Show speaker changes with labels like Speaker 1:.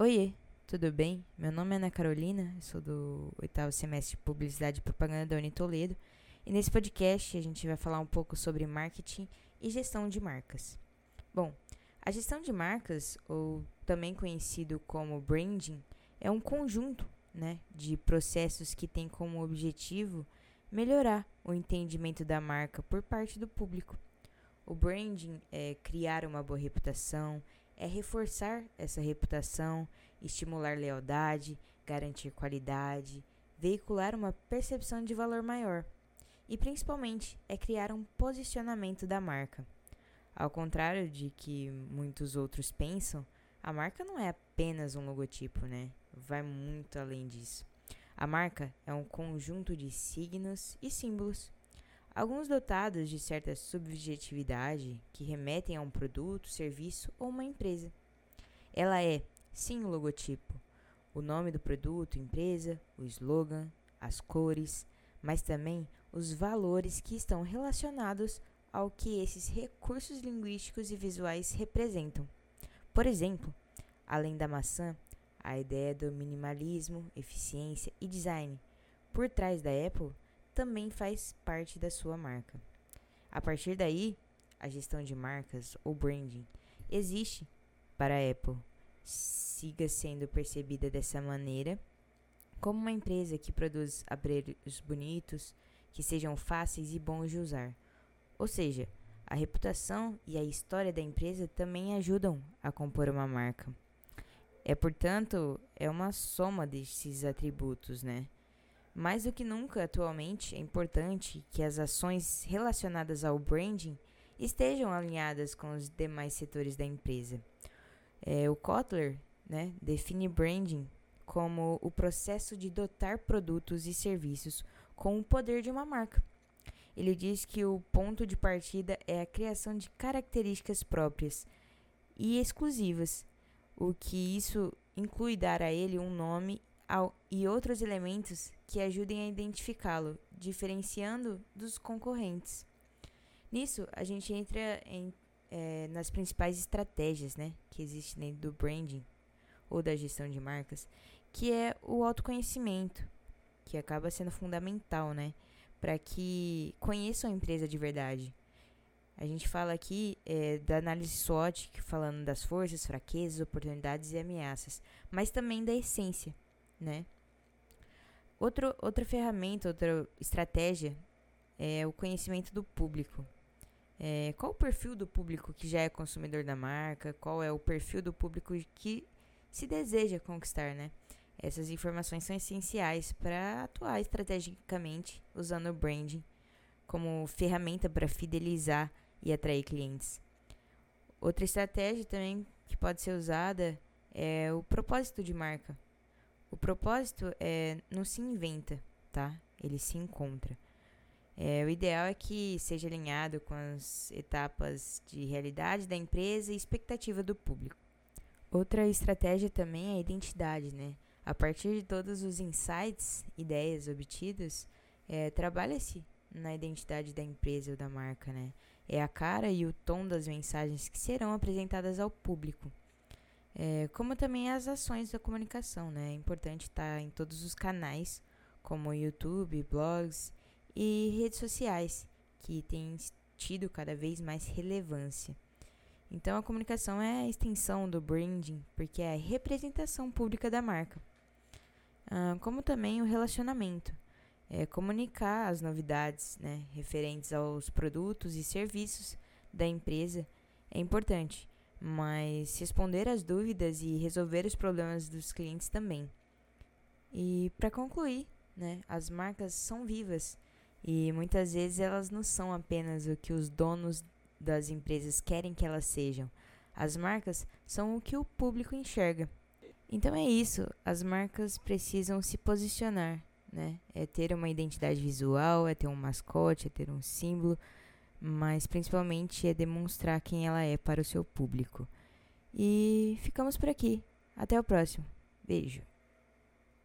Speaker 1: Oiê, tudo bem? Meu nome é Ana Carolina, sou do oitavo semestre de Publicidade e Propaganda da Unitoledo e nesse podcast a gente vai falar um pouco sobre marketing e gestão de marcas. Bom, a gestão de marcas, ou também conhecido como branding, é um conjunto né, de processos que tem como objetivo melhorar o entendimento da marca por parte do público. O branding é criar uma boa reputação, é reforçar essa reputação, estimular lealdade, garantir qualidade, veicular uma percepção de valor maior e principalmente é criar um posicionamento da marca. Ao contrário de que muitos outros pensam, a marca não é apenas um logotipo, né? Vai muito além disso. A marca é um conjunto de signos e símbolos alguns dotados de certa subjetividade que remetem a um produto, serviço ou uma empresa. Ela é, sim, o logotipo, o nome do produto, empresa, o slogan, as cores, mas também os valores que estão relacionados ao que esses recursos linguísticos e visuais representam. Por exemplo, além da maçã, a ideia do minimalismo, eficiência e design. Por trás da Apple também faz parte da sua marca. A partir daí, a gestão de marcas ou branding existe para a Apple. Siga sendo percebida dessa maneira como uma empresa que produz aparelhos bonitos, que sejam fáceis e bons de usar. Ou seja, a reputação e a história da empresa também ajudam a compor uma marca. É, portanto, é uma soma desses atributos, né? Mais do que nunca, atualmente, é importante que as ações relacionadas ao branding estejam alinhadas com os demais setores da empresa. É, o Kotler né, define branding como o processo de dotar produtos e serviços com o poder de uma marca. Ele diz que o ponto de partida é a criação de características próprias e exclusivas, o que isso inclui dar a ele um nome e outros elementos que ajudem a identificá-lo, diferenciando dos concorrentes. Nisso, a gente entra em, é, nas principais estratégias né, que existem dentro do branding ou da gestão de marcas, que é o autoconhecimento, que acaba sendo fundamental, né, para que conheçam a empresa de verdade. A gente fala aqui é, da análise SWOT, falando das forças, fraquezas, oportunidades e ameaças, mas também da essência, né? Outro, outra ferramenta, outra estratégia é o conhecimento do público. É, qual o perfil do público que já é consumidor da marca? Qual é o perfil do público que se deseja conquistar, né? Essas informações são essenciais para atuar estrategicamente usando o branding como ferramenta para fidelizar e atrair clientes. Outra estratégia também que pode ser usada é o propósito de marca. O propósito é, não se inventa, tá? Ele se encontra. É, o ideal é que seja alinhado com as etapas de realidade da empresa e expectativa do público. Outra estratégia também é a identidade, né? A partir de todos os insights, ideias obtidas, é, trabalha-se na identidade da empresa ou da marca, né? É a cara e o tom das mensagens que serão apresentadas ao público. É, como também as ações da comunicação, né? É importante estar em todos os canais, como YouTube, blogs e redes sociais, que têm tido cada vez mais relevância. Então, a comunicação é a extensão do branding, porque é a representação pública da marca. Ah, como também o relacionamento, é comunicar as novidades né, referentes aos produtos e serviços da empresa é importante mas responder às dúvidas e resolver os problemas dos clientes também. E para concluir, né, as marcas são vivas e muitas vezes elas não são apenas o que os donos das empresas querem que elas sejam. As marcas são o que o público enxerga. Então é isso, as marcas precisam se posicionar, né? É ter uma identidade visual, é ter um mascote, é ter um símbolo mas principalmente é demonstrar quem ela é para o seu público. E ficamos por aqui. Até o próximo. Beijo.